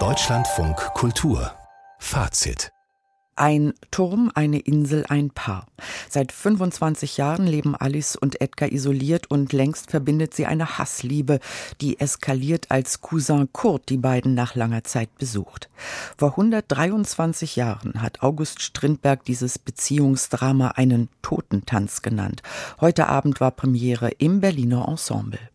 Deutschlandfunk Kultur Fazit ein Turm, eine Insel, ein Paar. Seit 25 Jahren leben Alice und Edgar isoliert und längst verbindet sie eine Hassliebe, die eskaliert, als Cousin Kurt die beiden nach langer Zeit besucht. Vor 123 Jahren hat August Strindberg dieses Beziehungsdrama einen Totentanz genannt. Heute Abend war Premiere im Berliner Ensemble.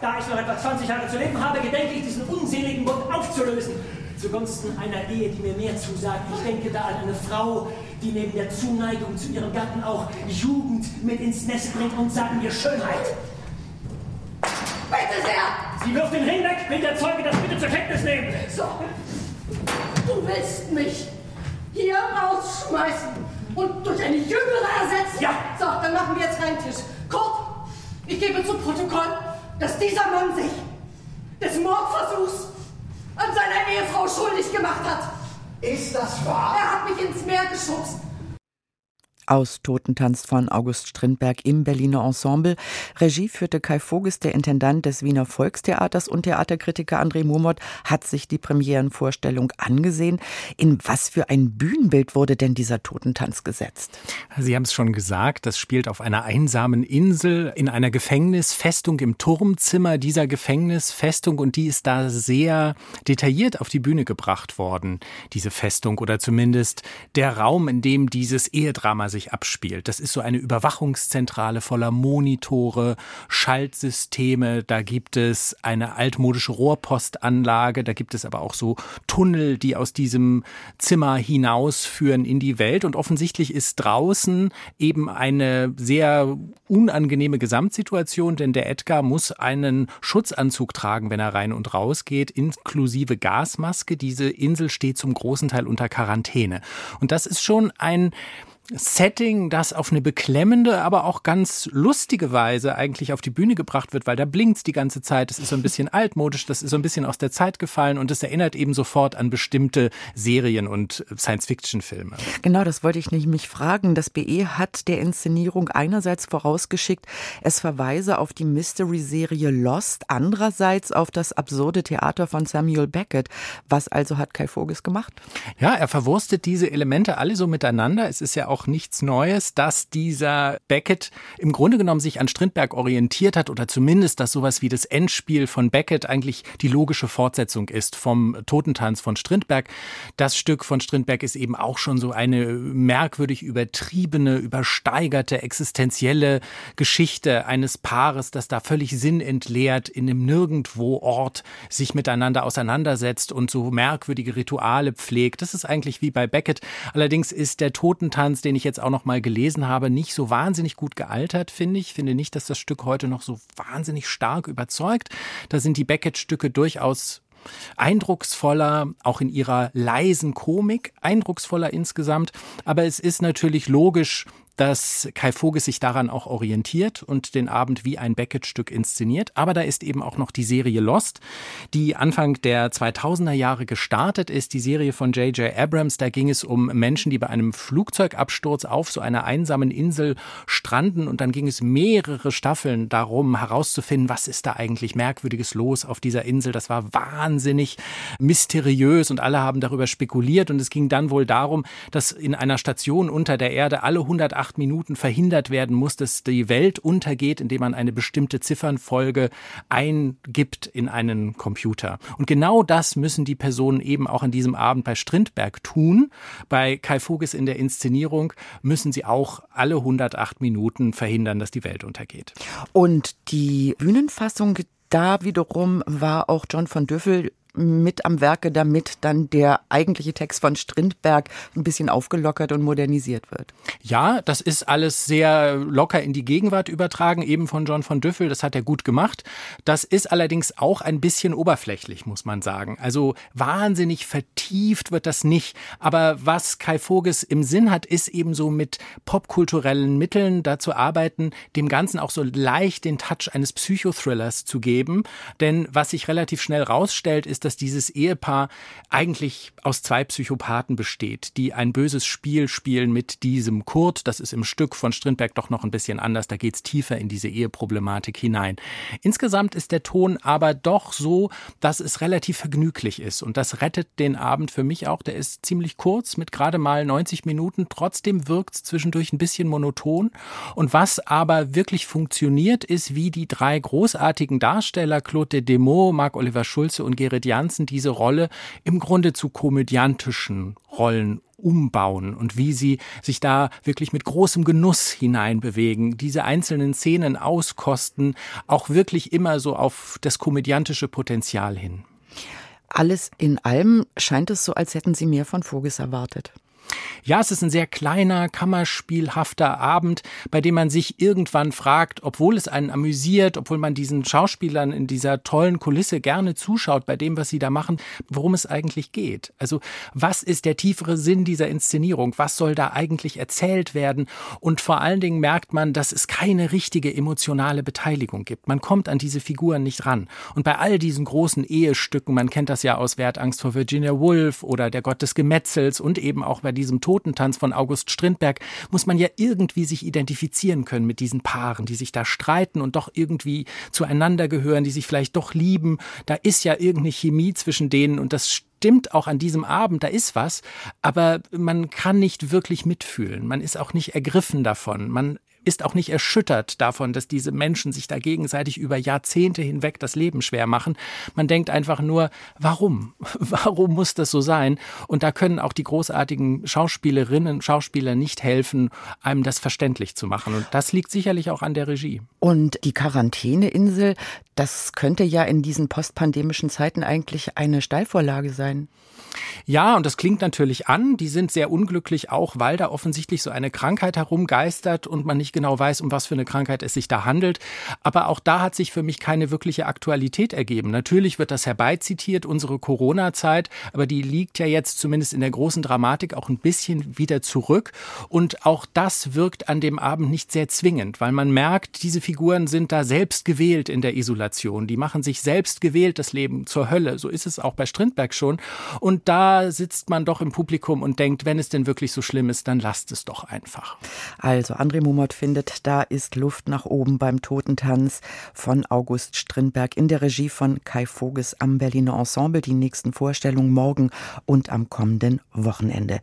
Da ich noch etwa 20 Jahre zu leben habe, gedenke ich diesen unseligen Bund aufzulösen zugunsten einer Ehe, die mir mehr zusagt. Ich denke da an eine Frau, die neben der Zuneigung zu ihrem Gatten auch Jugend mit ins Nest bringt und sagen wir Schönheit. Bitte sehr! Sie wirft den Ring weg, will der Zeuge das bitte zur Kenntnis nehmen. So, du willst mich hier rausschmeißen und durch eine jüngere ersetzen? Ja! So, dann machen wir jetzt reinen Tisch. Kurt, ich gebe zu Protokoll, dass dieser Mann sich des Mordversuchs an seiner Ehefrau schuldig gemacht hat. Ist das wahr? Er hat mich ins Meer geschubst aus Totentanz von August Strindberg im Berliner Ensemble. Regie führte Kai Voges, der Intendant des Wiener Volkstheaters und Theaterkritiker André Murmott hat sich die Premierenvorstellung angesehen. In was für ein Bühnenbild wurde denn dieser Totentanz gesetzt? Sie haben es schon gesagt, das spielt auf einer einsamen Insel in einer Gefängnisfestung im Turmzimmer dieser Gefängnisfestung und die ist da sehr detailliert auf die Bühne gebracht worden, diese Festung oder zumindest der Raum, in dem dieses Ehedrama sich sich abspielt. Das ist so eine Überwachungszentrale voller Monitore, Schaltsysteme, da gibt es eine altmodische Rohrpostanlage, da gibt es aber auch so Tunnel, die aus diesem Zimmer hinausführen in die Welt und offensichtlich ist draußen eben eine sehr unangenehme Gesamtsituation, denn der Edgar muss einen Schutzanzug tragen, wenn er rein und raus geht, inklusive Gasmaske. Diese Insel steht zum großen Teil unter Quarantäne. Und das ist schon ein Setting, das auf eine beklemmende, aber auch ganz lustige Weise eigentlich auf die Bühne gebracht wird, weil da blinkt die ganze Zeit. Das ist so ein bisschen altmodisch, das ist so ein bisschen aus der Zeit gefallen und es erinnert eben sofort an bestimmte Serien und Science-Fiction-Filme. Genau, das wollte ich mich fragen. Das BE hat der Inszenierung einerseits vorausgeschickt, es verweise auf die Mystery-Serie Lost, andererseits auf das absurde Theater von Samuel Beckett. Was also hat Kai Voges gemacht? Ja, er verwurstet diese Elemente alle so miteinander. Es ist ja auch auch nichts Neues, dass dieser Beckett im Grunde genommen sich an Strindberg orientiert hat oder zumindest, dass sowas wie das Endspiel von Beckett eigentlich die logische Fortsetzung ist vom Totentanz von Strindberg. Das Stück von Strindberg ist eben auch schon so eine merkwürdig übertriebene, übersteigerte, existenzielle Geschichte eines Paares, das da völlig sinnentleert in einem Nirgendwo-Ort sich miteinander auseinandersetzt und so merkwürdige Rituale pflegt. Das ist eigentlich wie bei Beckett. Allerdings ist der Totentanz, den den ich jetzt auch noch mal gelesen habe, nicht so wahnsinnig gut gealtert, finde ich. Finde nicht, dass das Stück heute noch so wahnsinnig stark überzeugt. Da sind die Beckett-Stücke durchaus eindrucksvoller, auch in ihrer leisen Komik, eindrucksvoller insgesamt. Aber es ist natürlich logisch, dass Kai Voges sich daran auch orientiert und den Abend wie ein Beckett-Stück inszeniert. Aber da ist eben auch noch die Serie Lost, die Anfang der 2000er Jahre gestartet ist. Die Serie von J.J. Abrams, da ging es um Menschen, die bei einem Flugzeugabsturz auf so einer einsamen Insel stranden. Und dann ging es mehrere Staffeln darum, herauszufinden, was ist da eigentlich Merkwürdiges los auf dieser Insel. Das war wahnsinnig mysteriös und alle haben darüber spekuliert. Und es ging dann wohl darum, dass in einer Station unter der Erde alle 108 acht Minuten verhindert werden muss, dass die Welt untergeht, indem man eine bestimmte Ziffernfolge eingibt in einen Computer. Und genau das müssen die Personen eben auch an diesem Abend bei Strindberg tun. Bei Kai Voges in der Inszenierung müssen sie auch alle 108 Minuten verhindern, dass die Welt untergeht. Und die Bühnenfassung da wiederum war auch John von Düffel mit am Werke, damit dann der eigentliche Text von Strindberg ein bisschen aufgelockert und modernisiert wird. Ja, das ist alles sehr locker in die Gegenwart übertragen, eben von John von Düffel. Das hat er gut gemacht. Das ist allerdings auch ein bisschen oberflächlich, muss man sagen. Also wahnsinnig vertieft wird das nicht. Aber was Kai Voges im Sinn hat, ist eben so mit popkulturellen Mitteln dazu arbeiten, dem Ganzen auch so leicht den Touch eines Psychothrillers zu geben. Denn was sich relativ schnell rausstellt, ist, ist, dass dieses Ehepaar eigentlich aus zwei Psychopathen besteht, die ein böses Spiel spielen mit diesem Kurt. Das ist im Stück von Strindberg doch noch ein bisschen anders. Da geht es tiefer in diese Eheproblematik hinein. Insgesamt ist der Ton aber doch so, dass es relativ vergnüglich ist. Und das rettet den Abend für mich auch. Der ist ziemlich kurz mit gerade mal 90 Minuten. Trotzdem wirkt es zwischendurch ein bisschen monoton. Und was aber wirklich funktioniert, ist, wie die drei großartigen Darsteller, Claude Demo, Marc-Oliver Schulze und Gerrit Janssen, diese Rolle im Grunde zu komödiantischen Rollen umbauen und wie sie sich da wirklich mit großem Genuss hineinbewegen, diese einzelnen Szenen auskosten, auch wirklich immer so auf das komödiantische Potenzial hin. Alles in allem scheint es so, als hätten Sie mehr von Voges erwartet. Ja, es ist ein sehr kleiner, kammerspielhafter Abend, bei dem man sich irgendwann fragt, obwohl es einen amüsiert, obwohl man diesen Schauspielern in dieser tollen Kulisse gerne zuschaut bei dem, was sie da machen, worum es eigentlich geht. Also, was ist der tiefere Sinn dieser Inszenierung? Was soll da eigentlich erzählt werden? Und vor allen Dingen merkt man, dass es keine richtige emotionale Beteiligung gibt. Man kommt an diese Figuren nicht ran. Und bei all diesen großen Ehestücken, man kennt das ja aus Wertangst vor Virginia Woolf oder Der Gott des Gemetzels und eben auch bei diesem Totentanz von August Strindberg muss man ja irgendwie sich identifizieren können mit diesen Paaren, die sich da streiten und doch irgendwie zueinander gehören, die sich vielleicht doch lieben. Da ist ja irgendeine Chemie zwischen denen und das stimmt auch an diesem Abend, da ist was, aber man kann nicht wirklich mitfühlen. Man ist auch nicht ergriffen davon. Man ist auch nicht erschüttert davon, dass diese Menschen sich da gegenseitig über Jahrzehnte hinweg das Leben schwer machen. Man denkt einfach nur, warum? Warum muss das so sein? Und da können auch die großartigen Schauspielerinnen, Schauspieler nicht helfen, einem das verständlich zu machen. Und das liegt sicherlich auch an der Regie. Und die Quarantäneinsel, das könnte ja in diesen postpandemischen Zeiten eigentlich eine Steilvorlage sein. Ja, und das klingt natürlich an. Die sind sehr unglücklich auch, weil da offensichtlich so eine Krankheit herumgeistert und man nicht genau weiß, um was für eine Krankheit es sich da handelt. Aber auch da hat sich für mich keine wirkliche Aktualität ergeben. Natürlich wird das herbeizitiert, unsere Corona-Zeit, aber die liegt ja jetzt zumindest in der großen Dramatik auch ein bisschen wieder zurück. Und auch das wirkt an dem Abend nicht sehr zwingend, weil man merkt, diese Figuren sind da selbst gewählt in der Isolation. Die machen sich selbst gewählt das Leben zur Hölle. So ist es auch bei Strindberg schon. Und da sitzt man doch im Publikum und denkt, wenn es denn wirklich so schlimm ist, dann lasst es doch einfach. Also André Mumot findet, da ist Luft nach oben beim Totentanz von August Strindberg in der Regie von Kai Voges am Berliner Ensemble. Die nächsten Vorstellungen morgen und am kommenden Wochenende.